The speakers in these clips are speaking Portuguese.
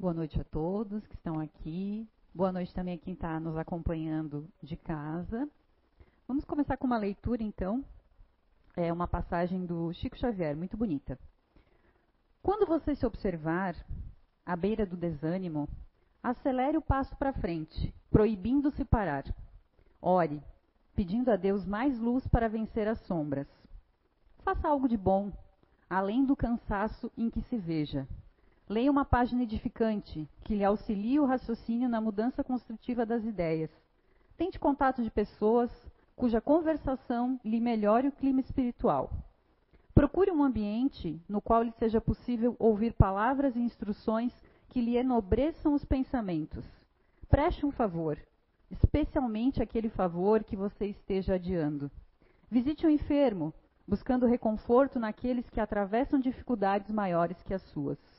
Boa noite a todos que estão aqui. Boa noite também a quem está nos acompanhando de casa. Vamos começar com uma leitura, então. É uma passagem do Chico Xavier, muito bonita. Quando você se observar à beira do desânimo, acelere o passo para frente, proibindo-se parar. Ore, pedindo a Deus mais luz para vencer as sombras. Faça algo de bom, além do cansaço em que se veja. Leia uma página edificante que lhe auxilie o raciocínio na mudança construtiva das ideias. Tente contato de pessoas cuja conversação lhe melhore o clima espiritual. Procure um ambiente no qual lhe seja possível ouvir palavras e instruções que lhe enobreçam os pensamentos. Preste um favor, especialmente aquele favor que você esteja adiando. Visite um enfermo, buscando reconforto naqueles que atravessam dificuldades maiores que as suas.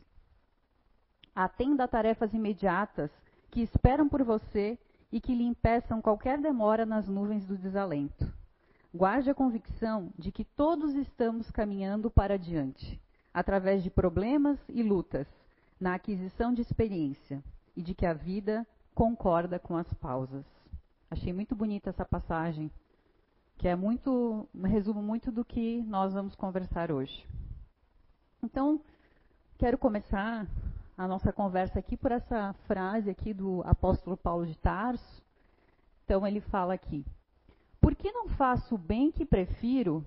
Atenda a tarefas imediatas que esperam por você e que lhe impeçam qualquer demora nas nuvens do desalento. Guarde a convicção de que todos estamos caminhando para adiante, através de problemas e lutas, na aquisição de experiência, e de que a vida concorda com as pausas. Achei muito bonita essa passagem, que é muito, um resumo muito do que nós vamos conversar hoje. Então, quero começar a nossa conversa aqui por essa frase aqui do apóstolo Paulo de Tarso. Então ele fala aqui: Por que não faço o bem que prefiro,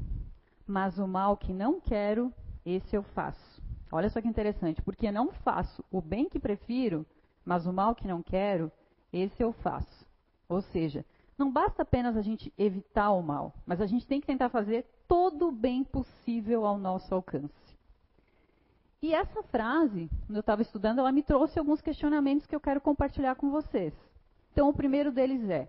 mas o mal que não quero, esse eu faço? Olha só que interessante, porque não faço o bem que prefiro, mas o mal que não quero, esse eu faço. Ou seja, não basta apenas a gente evitar o mal, mas a gente tem que tentar fazer todo o bem possível ao nosso alcance. E essa frase, quando eu estava estudando, ela me trouxe alguns questionamentos que eu quero compartilhar com vocês. Então, o primeiro deles é: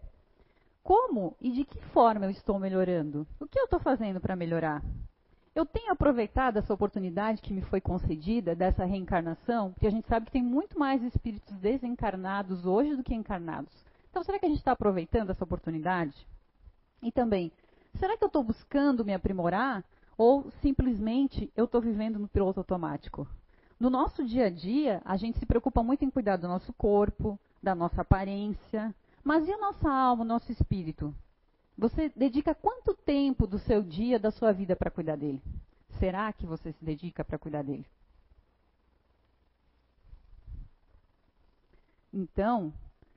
como e de que forma eu estou melhorando? O que eu estou fazendo para melhorar? Eu tenho aproveitado essa oportunidade que me foi concedida, dessa reencarnação, porque a gente sabe que tem muito mais espíritos desencarnados hoje do que encarnados. Então, será que a gente está aproveitando essa oportunidade? E também, será que eu estou buscando me aprimorar ou simplesmente eu estou vivendo no piloto automático? No nosso dia a dia, a gente se preocupa muito em cuidar do nosso corpo, da nossa aparência, mas e a nossa alma, o nosso espírito? Você dedica quanto tempo do seu dia, da sua vida para cuidar dele? Será que você se dedica para cuidar dele? Então,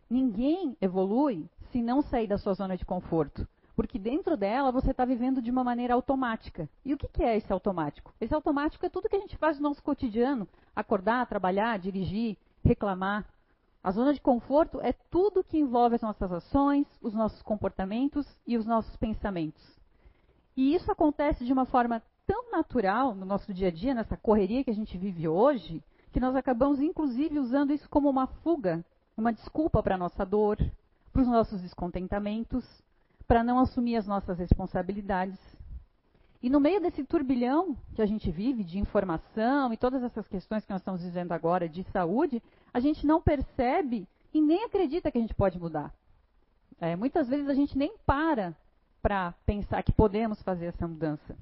ninguém evolui se não sair da sua zona de conforto. Porque dentro dela você está vivendo de uma maneira automática. E o que, que é esse automático? Esse automático é tudo que a gente faz no nosso cotidiano: acordar, trabalhar, dirigir, reclamar. A zona de conforto é tudo que envolve as nossas ações, os nossos comportamentos e os nossos pensamentos. E isso acontece de uma forma tão natural no nosso dia a dia, nessa correria que a gente vive hoje, que nós acabamos inclusive usando isso como uma fuga, uma desculpa para a nossa dor, para os nossos descontentamentos para não assumir as nossas responsabilidades. E no meio desse turbilhão que a gente vive de informação e todas essas questões que nós estamos vivendo agora de saúde, a gente não percebe e nem acredita que a gente pode mudar. É, muitas vezes a gente nem para para pensar que podemos fazer essa mudança.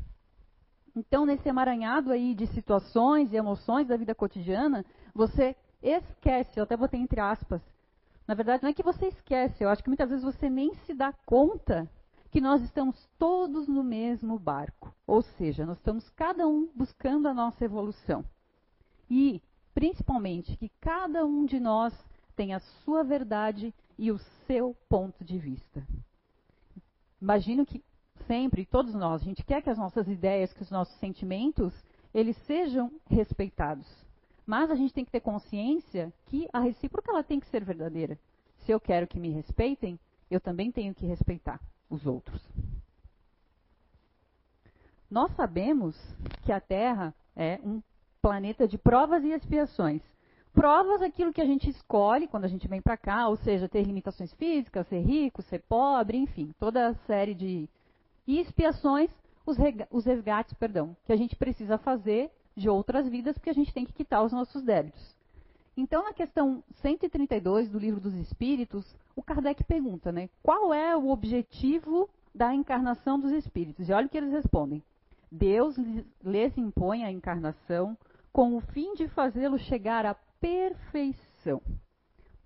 Então, nesse emaranhado aí de situações e emoções da vida cotidiana, você esquece, eu até botei entre aspas, na verdade, não é que você esquece, eu acho que muitas vezes você nem se dá conta que nós estamos todos no mesmo barco. Ou seja, nós estamos cada um buscando a nossa evolução. E, principalmente, que cada um de nós tem a sua verdade e o seu ponto de vista. Imagino que sempre, todos nós, a gente quer que as nossas ideias, que os nossos sentimentos, eles sejam respeitados. Mas a gente tem que ter consciência que a recíproca ela tem que ser verdadeira. Se eu quero que me respeitem, eu também tenho que respeitar os outros. Nós sabemos que a Terra é um planeta de provas e expiações. Provas aquilo que a gente escolhe quando a gente vem para cá, ou seja, ter limitações físicas, ser rico, ser pobre, enfim, toda a série de e expiações, os, os resgates, perdão, que a gente precisa fazer de outras vidas, porque a gente tem que quitar os nossos débitos. Então, na questão 132 do Livro dos Espíritos, o Kardec pergunta, né, qual é o objetivo da encarnação dos espíritos? E olha o que eles respondem. Deus lhes impõe a encarnação com o fim de fazê-los chegar à perfeição.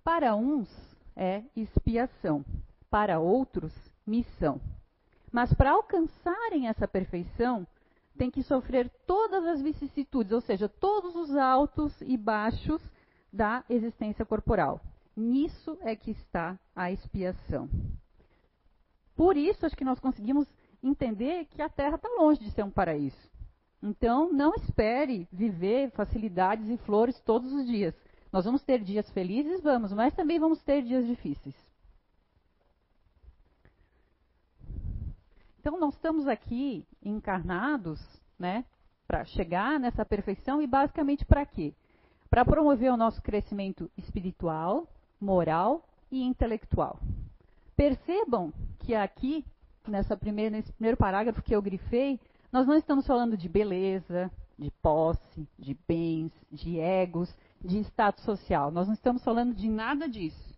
Para uns é expiação, para outros, missão. Mas para alcançarem essa perfeição, tem que sofrer todas as vicissitudes, ou seja, todos os altos e baixos da existência corporal. Nisso é que está a expiação. Por isso, acho que nós conseguimos entender que a Terra está longe de ser um paraíso. Então, não espere viver facilidades e flores todos os dias. Nós vamos ter dias felizes, vamos, mas também vamos ter dias difíceis. Então, nós estamos aqui encarnados, né, para chegar nessa perfeição e basicamente para quê? Para promover o nosso crescimento espiritual, moral e intelectual. Percebam que aqui, nessa primeira, nesse primeiro parágrafo que eu grifei, nós não estamos falando de beleza, de posse, de bens, de egos, de status social. Nós não estamos falando de nada disso.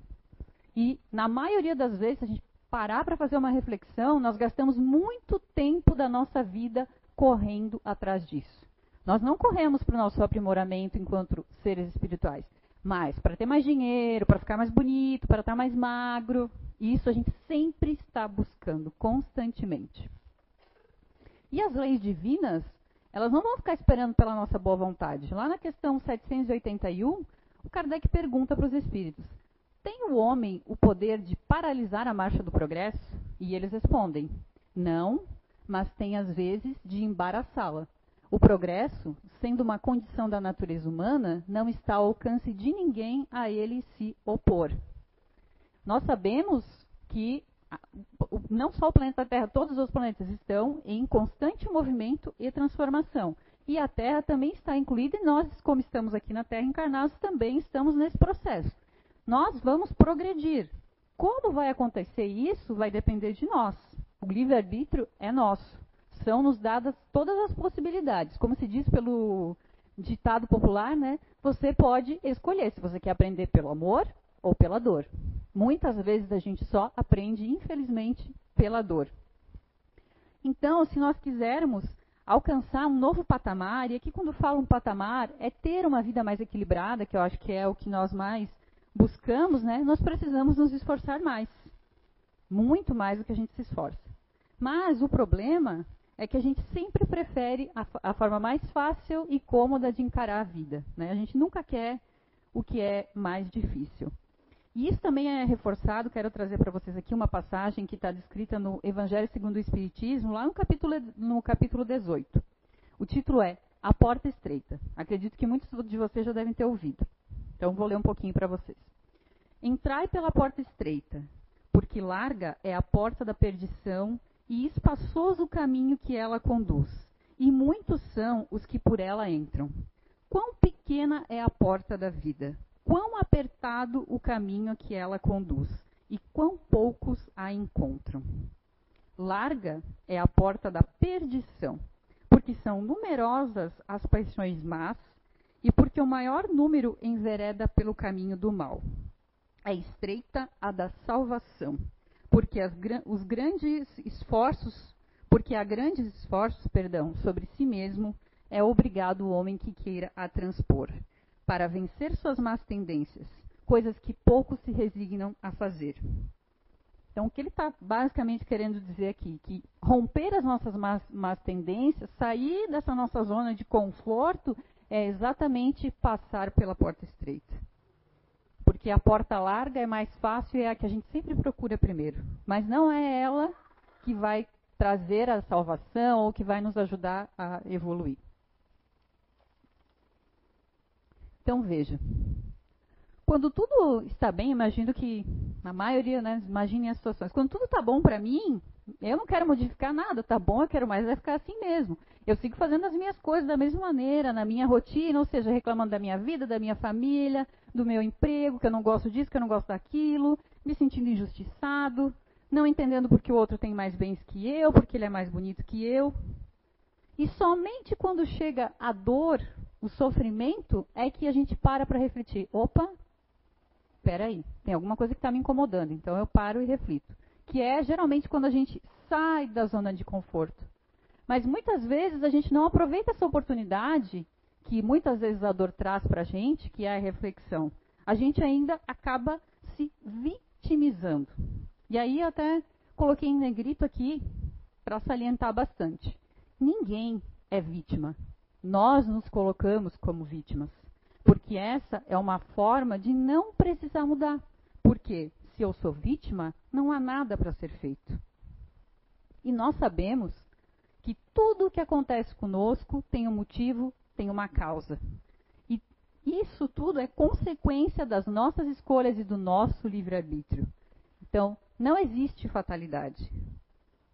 E, na maioria das vezes, a gente parar para fazer uma reflexão, nós gastamos muito tempo da nossa vida correndo atrás disso. Nós não corremos para o nosso aprimoramento enquanto seres espirituais, mas para ter mais dinheiro, para ficar mais bonito, para estar mais magro. Isso a gente sempre está buscando, constantemente. E as leis divinas, elas não vão ficar esperando pela nossa boa vontade. Lá na questão 781, o Kardec pergunta para os espíritos: tem o homem o poder de paralisar a marcha do progresso? E eles respondem: não, mas tem às vezes de embaraçá-la. O progresso, sendo uma condição da natureza humana, não está ao alcance de ninguém a ele se opor. Nós sabemos que não só o planeta Terra, todos os planetas estão em constante movimento e transformação. E a Terra também está incluída e nós, como estamos aqui na Terra encarnados, também estamos nesse processo. Nós vamos progredir. Como vai acontecer isso vai depender de nós. O livre-arbítrio é nosso. São nos dadas todas as possibilidades. Como se diz pelo ditado popular, né? Você pode escolher se você quer aprender pelo amor ou pela dor. Muitas vezes a gente só aprende, infelizmente, pela dor. Então, se nós quisermos alcançar um novo patamar, e aqui quando falo um patamar, é ter uma vida mais equilibrada, que eu acho que é o que nós mais buscamos, né? Nós precisamos nos esforçar mais. Muito mais do que a gente se esforça. Mas o problema é que a gente sempre prefere a, a, forma mais fácil e cômoda de encarar a vida. Né? A gente nunca quer o que é mais difícil. E isso também é reforçado, quero trazer para vocês aqui uma passagem que está descrita no Evangelho segundo o Espiritismo, lá no capítulo, no capítulo 18. O título é A Porta Estreita. Acredito que muitos de vocês já devem ter ouvido. Então vou ler um pouquinho para vocês. Entrai pela porta estreita, porque larga é a porta da perdição e espaçoso o caminho que ela conduz, e muitos são os que por ela entram. Quão pequena é a porta da vida, quão apertado o caminho que ela conduz, e quão poucos a encontram. Larga é a porta da perdição, porque são numerosas as paixões más, e porque o maior número envereda pelo caminho do mal. É estreita a da salvação porque as, os grandes esforços, porque há grandes esforços, perdão, sobre si mesmo, é obrigado o homem que queira a transpor, para vencer suas más tendências, coisas que poucos se resignam a fazer. Então, o que ele está basicamente querendo dizer aqui? Que romper as nossas más, más tendências, sair dessa nossa zona de conforto, é exatamente passar pela porta estreita porque a porta larga é mais fácil e é a que a gente sempre procura primeiro. Mas não é ela que vai trazer a salvação ou que vai nos ajudar a evoluir. Então veja. Quando tudo está bem, imagino que na maioria, né, imagine as situações. Quando tudo está bom para mim, eu não quero modificar nada, tá bom, eu quero mais é ficar assim mesmo. Eu sigo fazendo as minhas coisas da mesma maneira, na minha rotina, ou seja, reclamando da minha vida, da minha família, do meu emprego, que eu não gosto disso, que eu não gosto daquilo, me sentindo injustiçado, não entendendo porque o outro tem mais bens que eu, porque ele é mais bonito que eu. E somente quando chega a dor, o sofrimento, é que a gente para para refletir. Opa, peraí, tem alguma coisa que está me incomodando, então eu paro e reflito. Que é geralmente quando a gente sai da zona de conforto. Mas muitas vezes a gente não aproveita essa oportunidade que muitas vezes a dor traz para a gente, que é a reflexão. a gente ainda acaba se vitimizando. E aí até coloquei em negrito aqui para salientar bastante. Ninguém é vítima. Nós nos colocamos como vítimas. Porque essa é uma forma de não precisar mudar. Porque se eu sou vítima, não há nada para ser feito. E nós sabemos que tudo o que acontece conosco tem um motivo, tem uma causa. E isso tudo é consequência das nossas escolhas e do nosso livre-arbítrio. Então, não existe fatalidade.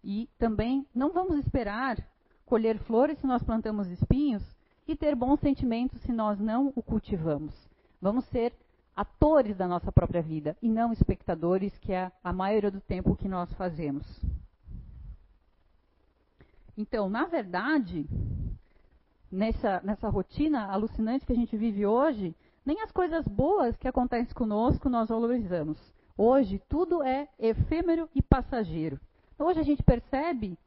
E também não vamos esperar colher flores se nós plantamos espinhos e ter bons sentimentos se nós não o cultivamos. Vamos ser atores da nossa própria vida e não espectadores, que é a maioria do tempo que nós fazemos. Então, na verdade, nessa, nessa rotina alucinante que a gente vive hoje, nem as coisas boas que acontecem conosco nós valorizamos. Hoje, tudo é efêmero e passageiro. Hoje a gente percebe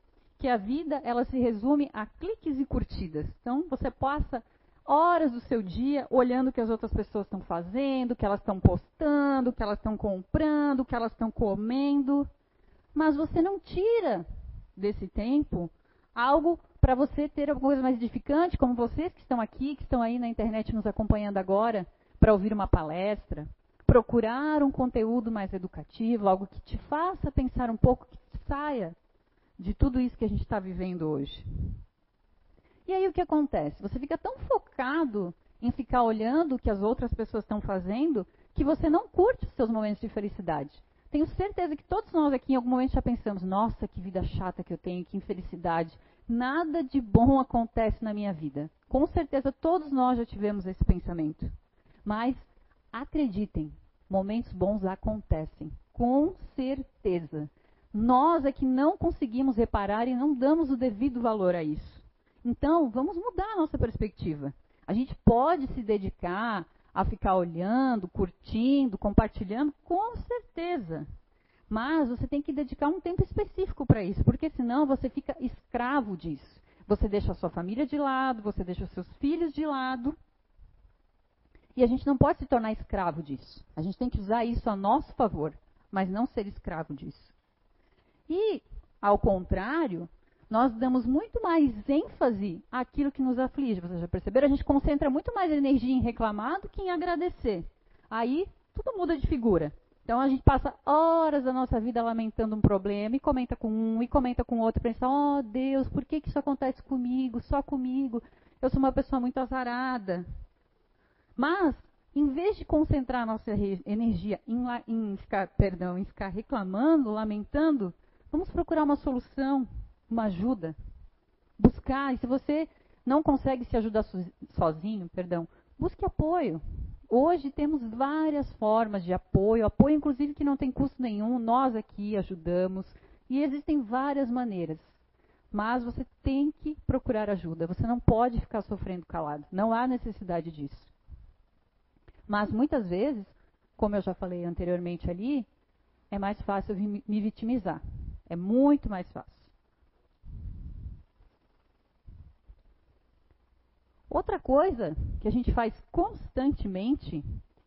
que a vida ela se resume a cliques e curtidas. Então, você passa horas do seu dia olhando o que as outras pessoas estão fazendo, o que elas estão postando, o que elas estão comprando, o que elas estão comendo. Mas você não tira desse tempo algo para você ter alguma coisa mais edificante, como vocês que estão aqui, que estão aí na internet nos acompanhando agora, para ouvir uma palestra, procurar um conteúdo mais educativo, algo que te faça pensar um pouco, que saia de tudo isso que a gente está vivendo hoje. E aí o que acontece? Você fica tão focado em ficar olhando o que as outras pessoas estão fazendo que você não curte os seus momentos de felicidade. Tenho certeza que todos nós aqui em algum momento já pensamos: nossa, que vida chata que eu tenho, que infelicidade. Nada de bom acontece na minha vida. Com certeza todos nós já tivemos esse pensamento. Mas acreditem, momentos bons acontecem. Com certeza. Nós é que não conseguimos reparar e não damos o devido valor a isso. Então, vamos mudar a nossa perspectiva. A gente pode se dedicar a ficar olhando, curtindo, compartilhando? Com certeza. Mas você tem que dedicar um tempo específico para isso, porque senão você fica escravo disso. Você deixa a sua família de lado, você deixa os seus filhos de lado. E a gente não pode se tornar escravo disso. A gente tem que usar isso a nosso favor, mas não ser escravo disso. E, ao contrário, nós damos muito mais ênfase àquilo que nos aflige. Vocês já perceberam? A gente concentra muito mais energia em reclamar do que em agradecer. Aí tudo muda de figura. Então a gente passa horas da nossa vida lamentando um problema e comenta com um e comenta com outro, pensa: "Oh, Deus, por que que isso acontece comigo? Só comigo? Eu sou uma pessoa muito azarada". Mas em vez de concentrar nossa energia em, em ficar, perdão, em ficar reclamando, lamentando, vamos procurar uma solução, uma ajuda. Buscar, e se você não consegue se ajudar sozinho, perdão, busque apoio. Hoje temos várias formas de apoio, apoio inclusive que não tem custo nenhum, nós aqui ajudamos, e existem várias maneiras. Mas você tem que procurar ajuda, você não pode ficar sofrendo calado, não há necessidade disso. Mas muitas vezes, como eu já falei anteriormente ali, é mais fácil me vitimizar. É muito mais fácil. Outra coisa que a gente faz constantemente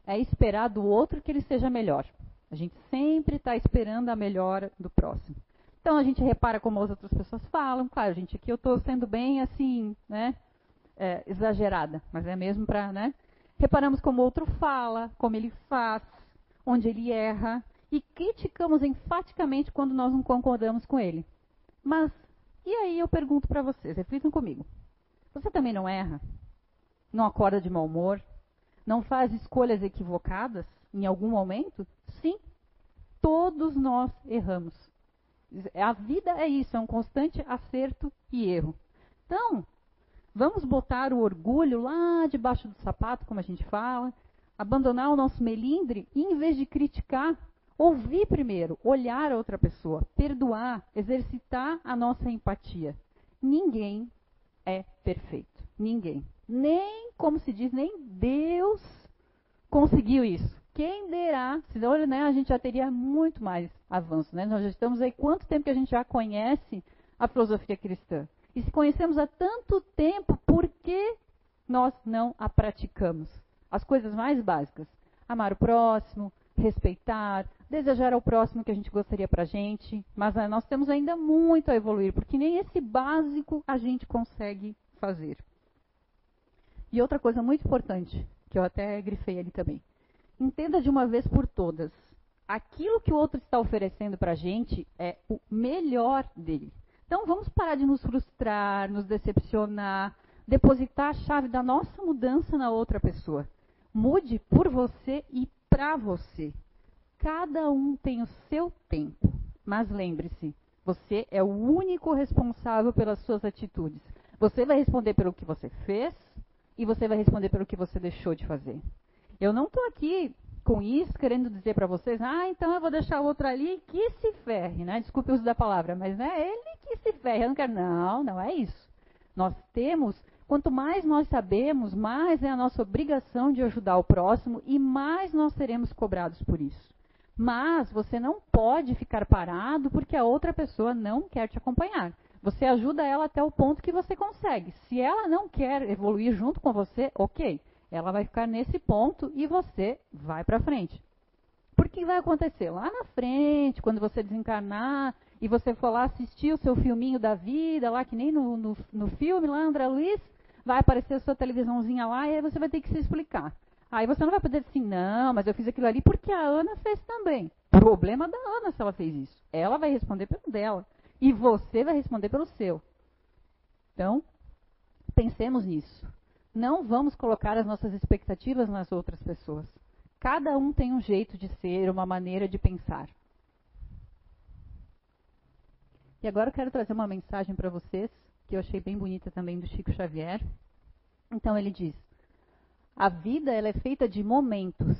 é esperar do outro que ele seja melhor. A gente sempre está esperando a melhora do próximo. Então a gente repara como as outras pessoas falam. Claro, gente, aqui eu estou sendo bem assim, né, é, exagerada, mas é mesmo para, né? Reparamos como o outro fala, como ele faz, onde ele erra e criticamos enfaticamente quando nós não concordamos com ele. Mas e aí eu pergunto para vocês, reflitam comigo. Você também não erra? Não acorda de mau humor? Não faz escolhas equivocadas em algum momento? Sim, todos nós erramos. A vida é isso, é um constante acerto e erro. Então, vamos botar o orgulho lá debaixo do sapato, como a gente fala, abandonar o nosso melindre e, em vez de criticar, ouvir primeiro, olhar a outra pessoa, perdoar, exercitar a nossa empatia. Ninguém é perfeito. Ninguém. Nem, como se diz, nem Deus conseguiu isso. Quem derá, senão né, a gente já teria muito mais avanço. Né? Nós já estamos aí, quanto tempo que a gente já conhece a filosofia cristã? E se conhecemos há tanto tempo, por que nós não a praticamos? As coisas mais básicas. amar o próximo, respeitar, desejar ao próximo que a gente gostaria para a gente, mas ah, nós temos ainda muito a evoluir, porque nem esse básico a gente consegue fazer. E outra coisa muito importante, que eu até grifei ali também. Entenda de uma vez por todas, aquilo que o outro está oferecendo para a gente é o melhor dele. Então vamos parar de nos frustrar, nos decepcionar, depositar a chave da nossa mudança na outra pessoa. Mude por você e para você. Cada um tem o seu tempo, mas lembre-se, você é o único responsável pelas suas atitudes. Você vai responder pelo que você fez e você vai responder pelo que você deixou de fazer. Eu não estou aqui com isso querendo dizer para vocês, ah, então eu vou deixar o outro ali que se ferre, né? Desculpe o uso da palavra, mas não é ele que se ferre. Eu não quero. Não, não é isso. Nós temos, quanto mais nós sabemos, mais é a nossa obrigação de ajudar o próximo e mais nós seremos cobrados por isso. Mas você não pode ficar parado porque a outra pessoa não quer te acompanhar. Você ajuda ela até o ponto que você consegue. Se ela não quer evoluir junto com você, ok. Ela vai ficar nesse ponto e você vai para frente. Por que vai acontecer? Lá na frente, quando você desencarnar e você for lá assistir o seu filminho da vida, lá que nem no, no, no filme lá, André Luiz, vai aparecer a sua televisãozinha lá e aí você vai ter que se explicar. Aí você não vai poder dizer assim, não, mas eu fiz aquilo ali porque a Ana fez também. Problema da Ana se ela fez isso. Ela vai responder pelo dela. E você vai responder pelo seu. Então, pensemos nisso. Não vamos colocar as nossas expectativas nas outras pessoas. Cada um tem um jeito de ser, uma maneira de pensar. E agora eu quero trazer uma mensagem para vocês, que eu achei bem bonita também do Chico Xavier. Então ele diz: a vida ela é feita de momentos,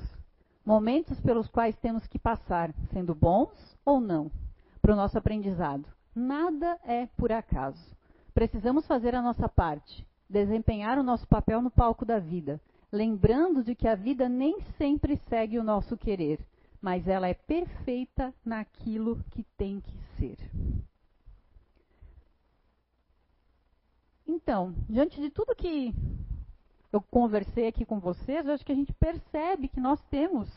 momentos pelos quais temos que passar, sendo bons ou não, para o nosso aprendizado. Nada é por acaso. Precisamos fazer a nossa parte, desempenhar o nosso papel no palco da vida, lembrando de que a vida nem sempre segue o nosso querer, mas ela é perfeita naquilo que tem que ser. Então, diante de tudo que eu conversei aqui com vocês, eu acho que a gente percebe que nós temos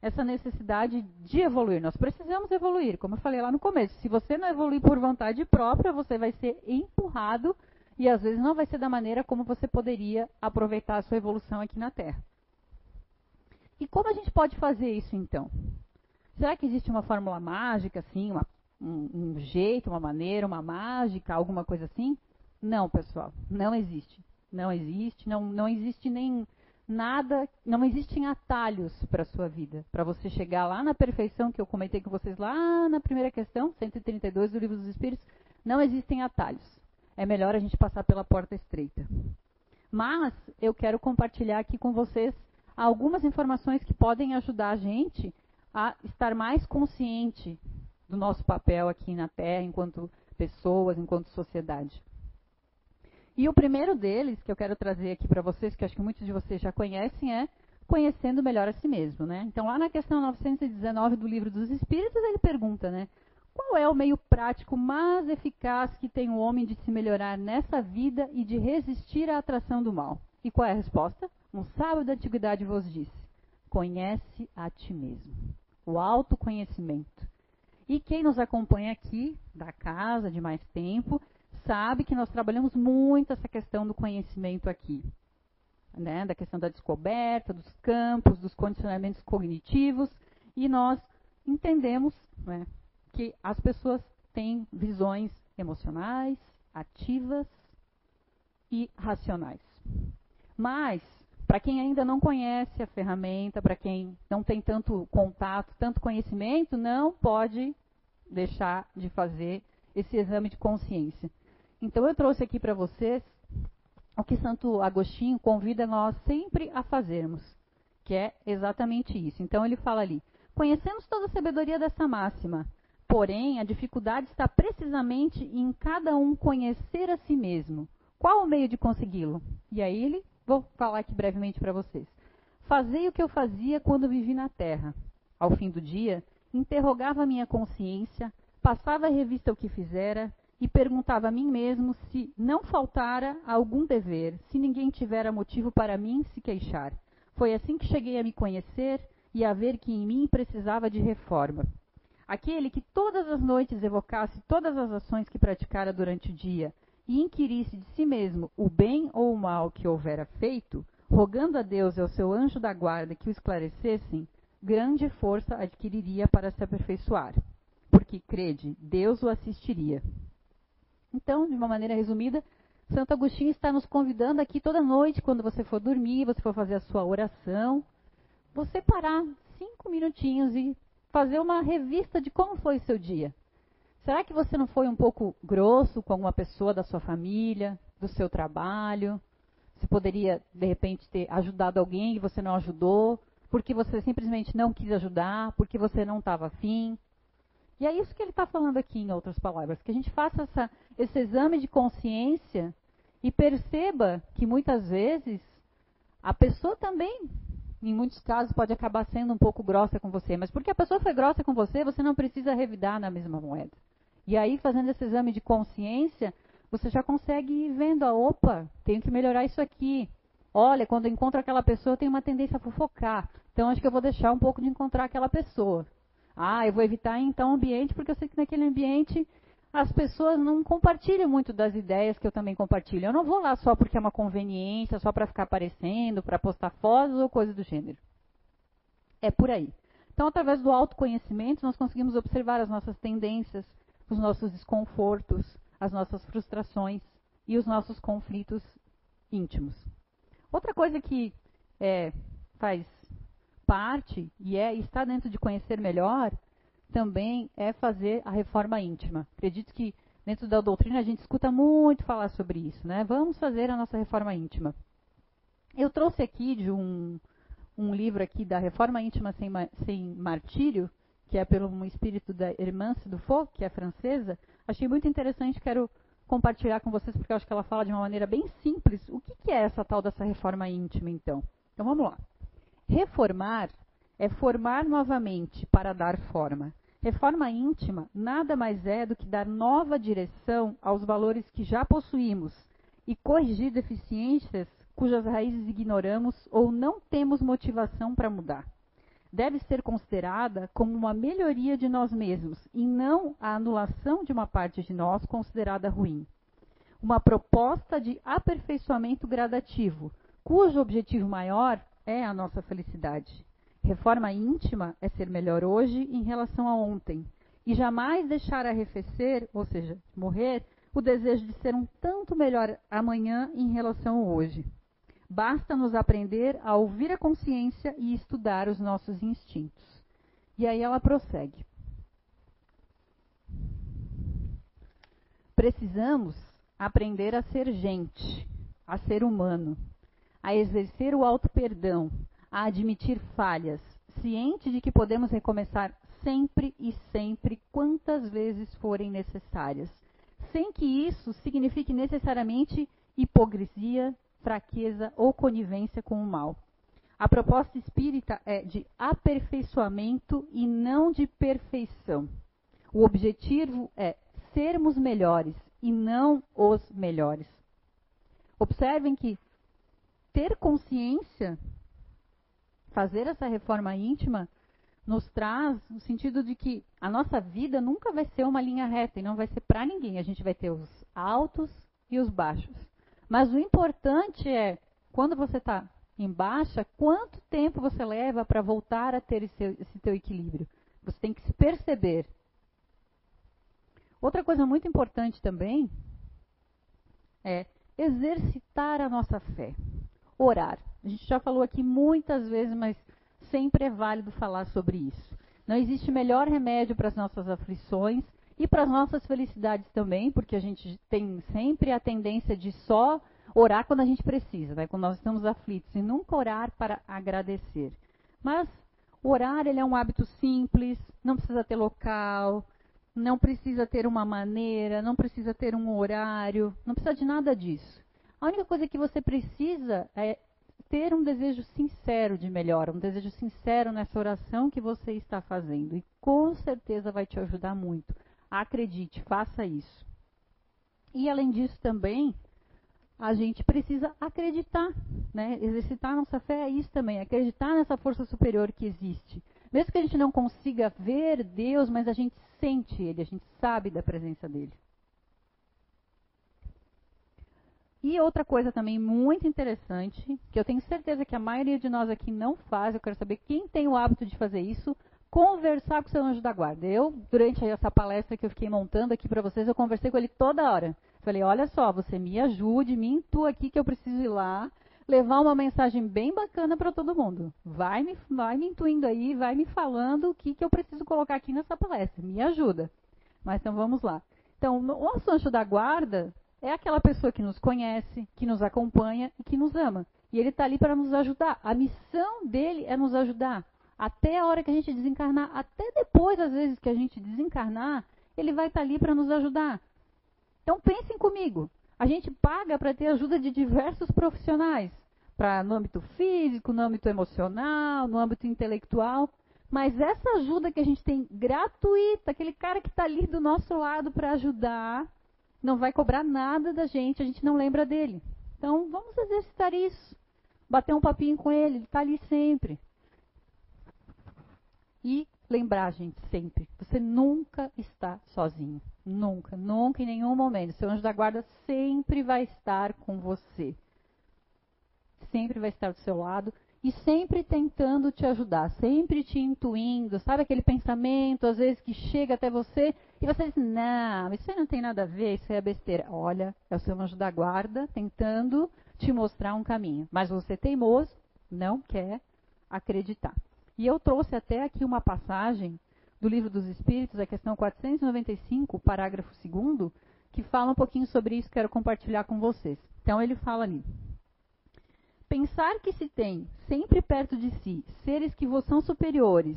essa necessidade de evoluir. Nós precisamos evoluir, como eu falei lá no começo. Se você não evoluir por vontade própria, você vai ser empurrado e às vezes não vai ser da maneira como você poderia aproveitar a sua evolução aqui na Terra. E como a gente pode fazer isso então? Será que existe uma fórmula mágica, assim, uma, um, um jeito, uma maneira, uma mágica, alguma coisa assim? Não, pessoal, não existe. Não existe, não, não existe nem nada, não existem atalhos para a sua vida, para você chegar lá na perfeição que eu comentei com vocês lá na primeira questão, 132 do Livro dos Espíritos, não existem atalhos. É melhor a gente passar pela porta estreita. Mas eu quero compartilhar aqui com vocês algumas informações que podem ajudar a gente a estar mais consciente do nosso papel aqui na Terra enquanto pessoas, enquanto sociedade. E o primeiro deles, que eu quero trazer aqui para vocês, que acho que muitos de vocês já conhecem, é conhecendo melhor a si mesmo. Né? Então, lá na questão 919 do Livro dos Espíritos, ele pergunta, né? Qual é o meio prático mais eficaz que tem o homem de se melhorar nessa vida e de resistir à atração do mal? E qual é a resposta? Um sábio da antiguidade vos disse: conhece a ti mesmo. O autoconhecimento. E quem nos acompanha aqui, da casa de mais tempo, sabe que nós trabalhamos muito essa questão do conhecimento aqui. Né, da questão da descoberta, dos campos, dos condicionamentos cognitivos, e nós entendemos né, que as pessoas têm visões emocionais, ativas e racionais. Mas, para quem ainda não conhece a ferramenta, para quem não tem tanto contato, tanto conhecimento, não pode deixar de fazer esse exame de consciência. Então eu trouxe aqui para vocês o que Santo Agostinho convida nós sempre a fazermos, que é exatamente isso. Então ele fala ali: Conhecemos toda a sabedoria dessa máxima, porém a dificuldade está precisamente em cada um conhecer a si mesmo. Qual o meio de consegui-lo? E aí ele, vou falar aqui brevemente para vocês. Fazei o que eu fazia quando vivi na terra. Ao fim do dia, interrogava minha consciência, passava a revista o que fizera, e perguntava a mim mesmo se não faltara algum dever, se ninguém tivera motivo para mim se queixar. Foi assim que cheguei a me conhecer, e a ver que em mim precisava de reforma. Aquele que todas as noites evocasse todas as ações que praticara durante o dia e inquirisse de si mesmo o bem ou o mal que houvera feito, rogando a Deus e ao seu anjo da guarda que o esclarecessem, grande força adquiriria para se aperfeiçoar. Porque, crede, Deus o assistiria. Então, de uma maneira resumida, Santo Agostinho está nos convidando aqui toda noite, quando você for dormir, você for fazer a sua oração, você parar cinco minutinhos e fazer uma revista de como foi o seu dia. Será que você não foi um pouco grosso com alguma pessoa da sua família, do seu trabalho? Você poderia, de repente, ter ajudado alguém e você não ajudou, porque você simplesmente não quis ajudar, porque você não estava afim. E é isso que ele está falando aqui, em outras palavras, que a gente faça essa, esse exame de consciência e perceba que muitas vezes a pessoa também em muitos casos, pode acabar sendo um pouco grossa com você. Mas porque a pessoa foi grossa com você, você não precisa revidar na mesma moeda. E aí, fazendo esse exame de consciência, você já consegue ir vendo, a opa, tenho que melhorar isso aqui. Olha, quando eu encontro aquela pessoa, eu tenho uma tendência a fofocar. Então, acho que eu vou deixar um pouco de encontrar aquela pessoa. Ah, eu vou evitar então o ambiente, porque eu sei que naquele ambiente as pessoas não compartilham muito das ideias que eu também compartilho. Eu não vou lá só porque é uma conveniência, só para ficar aparecendo, para postar fotos ou coisa do gênero. É por aí. Então, através do autoconhecimento, nós conseguimos observar as nossas tendências, os nossos desconfortos, as nossas frustrações e os nossos conflitos íntimos. Outra coisa que é, faz parte e é está dentro de conhecer melhor também é fazer a reforma íntima. Acredito que dentro da doutrina a gente escuta muito falar sobre isso, né? Vamos fazer a nossa reforma íntima. Eu trouxe aqui de um, um livro aqui da Reforma Íntima sem, sem Martírio, que é pelo um espírito da Hermance Dufault, que é francesa. Achei muito interessante, quero compartilhar com vocês, porque eu acho que ela fala de uma maneira bem simples. O que, que é essa tal dessa reforma íntima, então? Então vamos lá. Reformar é formar novamente para dar forma. Reforma íntima nada mais é do que dar nova direção aos valores que já possuímos e corrigir deficiências cujas raízes ignoramos ou não temos motivação para mudar. Deve ser considerada como uma melhoria de nós mesmos e não a anulação de uma parte de nós considerada ruim. Uma proposta de aperfeiçoamento gradativo, cujo objetivo maior é a nossa felicidade. Reforma íntima é ser melhor hoje em relação a ontem e jamais deixar arrefecer, ou seja, morrer, o desejo de ser um tanto melhor amanhã em relação a hoje. Basta nos aprender a ouvir a consciência e estudar os nossos instintos. E aí ela prossegue. Precisamos aprender a ser gente, a ser humano, a exercer o auto-perdão, a admitir falhas, ciente de que podemos recomeçar sempre e sempre, quantas vezes forem necessárias, sem que isso signifique necessariamente hipocrisia, fraqueza ou conivência com o mal. A proposta espírita é de aperfeiçoamento e não de perfeição. O objetivo é sermos melhores e não os melhores. Observem que ter consciência fazer essa reforma íntima nos traz no sentido de que a nossa vida nunca vai ser uma linha reta e não vai ser para ninguém. A gente vai ter os altos e os baixos. Mas o importante é, quando você está em baixa, quanto tempo você leva para voltar a ter esse, esse teu equilíbrio? Você tem que se perceber. Outra coisa muito importante também é exercitar a nossa fé. Orar. A gente já falou aqui muitas vezes, mas sempre é válido falar sobre isso. Não existe melhor remédio para as nossas aflições e para as nossas felicidades também, porque a gente tem sempre a tendência de só orar quando a gente precisa, né? quando nós estamos aflitos, e nunca orar para agradecer. Mas orar ele é um hábito simples, não precisa ter local, não precisa ter uma maneira, não precisa ter um horário, não precisa de nada disso. A única coisa que você precisa é ter um desejo sincero de melhora, um desejo sincero nessa oração que você está fazendo. E com certeza vai te ajudar muito. Acredite, faça isso. E além disso também, a gente precisa acreditar, né? Exercitar nossa fé é isso também, acreditar nessa força superior que existe. Mesmo que a gente não consiga ver Deus, mas a gente sente Ele, a gente sabe da presença dele. E outra coisa também muito interessante, que eu tenho certeza que a maioria de nós aqui não faz, eu quero saber quem tem o hábito de fazer isso, conversar com o seu anjo da guarda. Eu, durante essa palestra que eu fiquei montando aqui para vocês, eu conversei com ele toda hora. Falei, olha só, você me ajude, me intua aqui que eu preciso ir lá, levar uma mensagem bem bacana para todo mundo. Vai me, vai me intuindo aí, vai me falando o que, que eu preciso colocar aqui nessa palestra. Me ajuda. Mas então vamos lá. Então, o nosso anjo da guarda é aquela pessoa que nos conhece, que nos acompanha e que nos ama. E ele está ali para nos ajudar. A missão dele é nos ajudar. Até a hora que a gente desencarnar, até depois, às vezes, que a gente desencarnar, ele vai estar tá ali para nos ajudar. Então pensem comigo. A gente paga para ter ajuda de diversos profissionais, para no âmbito físico, no âmbito emocional, no âmbito intelectual. Mas essa ajuda que a gente tem gratuita, aquele cara que está ali do nosso lado para ajudar, não vai cobrar nada da gente, a gente não lembra dele. Então, vamos exercitar isso. Bater um papinho com ele, ele está ali sempre. E lembrar, gente, sempre, você nunca está sozinho. Nunca, nunca, em nenhum momento. Seu anjo da guarda sempre vai estar com você. Sempre vai estar do seu lado e sempre tentando te ajudar, sempre te intuindo, sabe aquele pensamento, às vezes, que chega até você e você diz: Não, isso aí não tem nada a ver, isso aí é besteira. Olha, é o seu anjo da guarda tentando te mostrar um caminho. Mas você, teimoso, não quer acreditar. E eu trouxe até aqui uma passagem do Livro dos Espíritos, a questão 495, parágrafo 2, que fala um pouquinho sobre isso, quero compartilhar com vocês. Então ele fala ali. Pensar que se tem sempre perto de si seres que vos são superiores,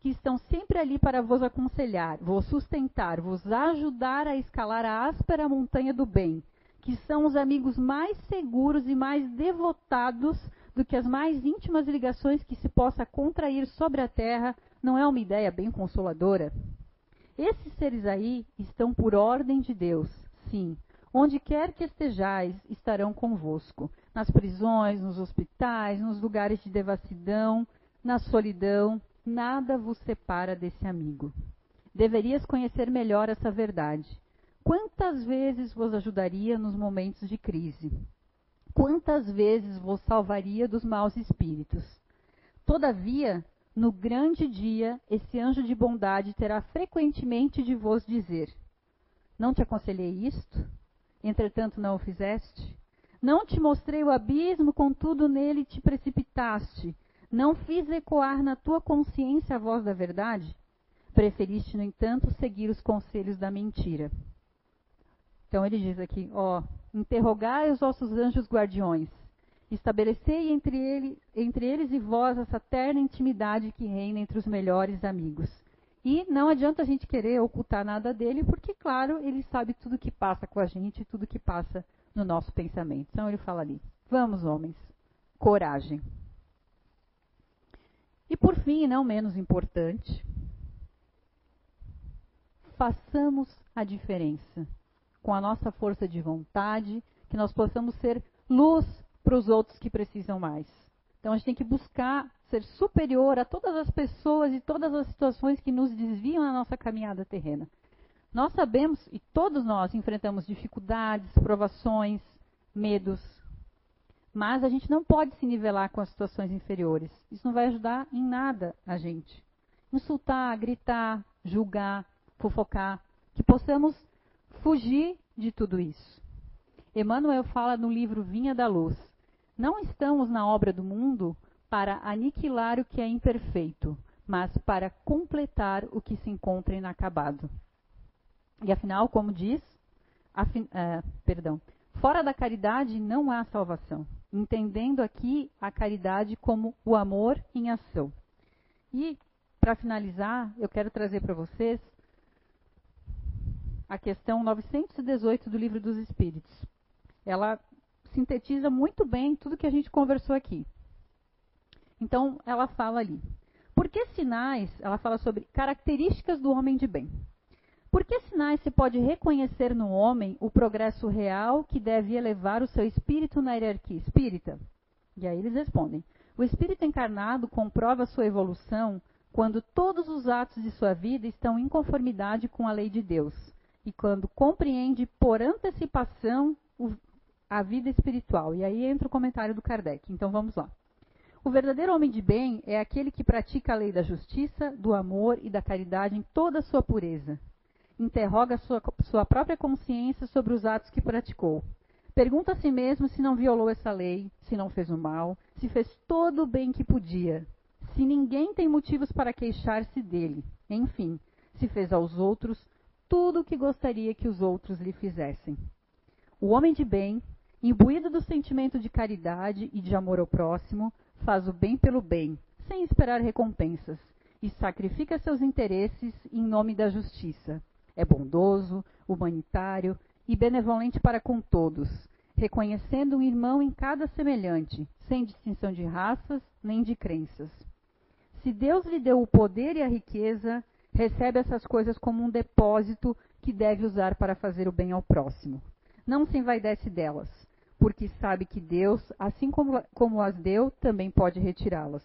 que estão sempre ali para vos aconselhar, vos sustentar, vos ajudar a escalar a áspera montanha do bem, que são os amigos mais seguros e mais devotados do que as mais íntimas ligações que se possa contrair sobre a terra, não é uma ideia bem consoladora? Esses seres aí estão por ordem de Deus, sim. Onde quer que estejais, estarão convosco nas prisões, nos hospitais, nos lugares de devassidão, na solidão, nada vos separa desse amigo. Deverias conhecer melhor essa verdade. Quantas vezes vos ajudaria nos momentos de crise? Quantas vezes vos salvaria dos maus espíritos? Todavia, no grande dia, esse anjo de bondade terá frequentemente de vos dizer: Não te aconselhei isto? Entretanto, não o fizeste? Não te mostrei o abismo, contudo nele te precipitaste. Não fiz ecoar na tua consciência a voz da verdade? Preferiste, no entanto, seguir os conselhos da mentira. Então ele diz aqui, ó, interrogai os vossos anjos guardiões, estabelecei entre, ele, entre eles e vós essa terna intimidade que reina entre os melhores amigos. E não adianta a gente querer ocultar nada dele, porque, claro, ele sabe tudo que passa com a gente, tudo que passa no nosso pensamento. Então ele fala ali: vamos, homens, coragem. E por fim, não menos importante, façamos a diferença com a nossa força de vontade, que nós possamos ser luz para os outros que precisam mais. Então a gente tem que buscar ser superior a todas as pessoas e todas as situações que nos desviam na nossa caminhada terrena. Nós sabemos, e todos nós enfrentamos dificuldades, provações, medos, mas a gente não pode se nivelar com as situações inferiores. Isso não vai ajudar em nada a gente. Insultar, gritar, julgar, fofocar, que possamos fugir de tudo isso. Emmanuel fala no livro Vinha da Luz: Não estamos na obra do mundo para aniquilar o que é imperfeito, mas para completar o que se encontra inacabado. E afinal, como diz, afin, uh, perdão, fora da caridade não há salvação. Entendendo aqui a caridade como o amor em ação. E, para finalizar, eu quero trazer para vocês a questão 918 do Livro dos Espíritos. Ela sintetiza muito bem tudo que a gente conversou aqui. Então, ela fala ali. Por que sinais? Ela fala sobre características do homem de bem. Por que sinais se pode reconhecer no homem o progresso real que deve elevar o seu espírito na hierarquia espírita? E aí eles respondem: o espírito encarnado comprova sua evolução quando todos os atos de sua vida estão em conformidade com a lei de Deus e quando compreende por antecipação a vida espiritual. E aí entra o comentário do Kardec. Então vamos lá. O verdadeiro homem de bem é aquele que pratica a lei da justiça, do amor e da caridade em toda a sua pureza. Interroga sua, sua própria consciência sobre os atos que praticou. Pergunta a si mesmo se não violou essa lei, se não fez o mal, se fez todo o bem que podia, se ninguém tem motivos para queixar-se dele, enfim, se fez aos outros tudo o que gostaria que os outros lhe fizessem. O homem de bem, imbuído do sentimento de caridade e de amor ao próximo, faz o bem pelo bem, sem esperar recompensas, e sacrifica seus interesses em nome da justiça. É bondoso, humanitário e benevolente para com todos, reconhecendo um irmão em cada semelhante, sem distinção de raças nem de crenças. Se Deus lhe deu o poder e a riqueza, recebe essas coisas como um depósito que deve usar para fazer o bem ao próximo. Não se envaidece delas, porque sabe que Deus, assim como, como as deu, também pode retirá-las.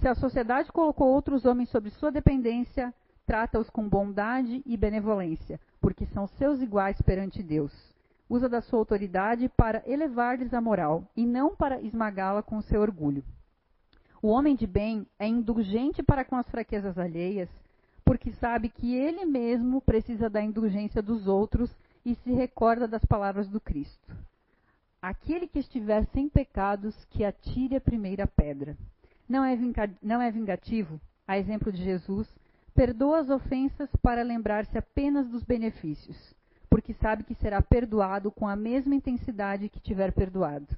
Se a sociedade colocou outros homens sob sua dependência, trata-os com bondade e benevolência, porque são seus iguais perante Deus. Usa da sua autoridade para elevar-lhes a moral, e não para esmagá-la com o seu orgulho. O homem de bem é indulgente para com as fraquezas alheias, porque sabe que ele mesmo precisa da indulgência dos outros e se recorda das palavras do Cristo. Aquele que estiver sem pecados, que atire a primeira pedra. Não é, não é vingativo, a exemplo de Jesus, perdoa as ofensas para lembrar-se apenas dos benefícios, porque sabe que será perdoado com a mesma intensidade que tiver perdoado.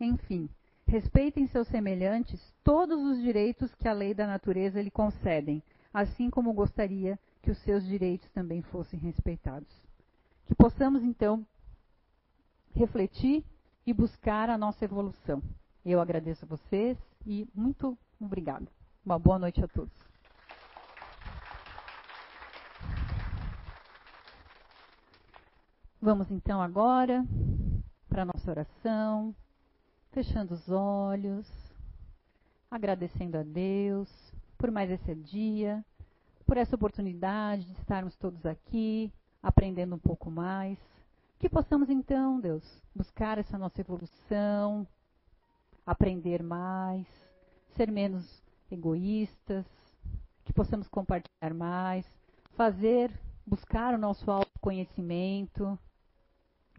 Enfim, respeitem seus semelhantes todos os direitos que a lei da natureza lhe concedem, assim como gostaria que os seus direitos também fossem respeitados. Que possamos, então, refletir e buscar a nossa evolução. Eu agradeço a vocês e muito obrigada. Uma boa noite a todos. Vamos então agora para a nossa oração, fechando os olhos, agradecendo a Deus por mais esse dia, por essa oportunidade de estarmos todos aqui, aprendendo um pouco mais. Que possamos então, Deus, buscar essa nossa evolução, aprender mais, ser menos egoístas, que possamos compartilhar mais, fazer, buscar o nosso autoconhecimento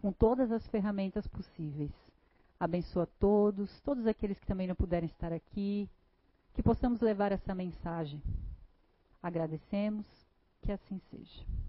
com todas as ferramentas possíveis. Abençoa todos, todos aqueles que também não puderem estar aqui, que possamos levar essa mensagem. Agradecemos, que assim seja.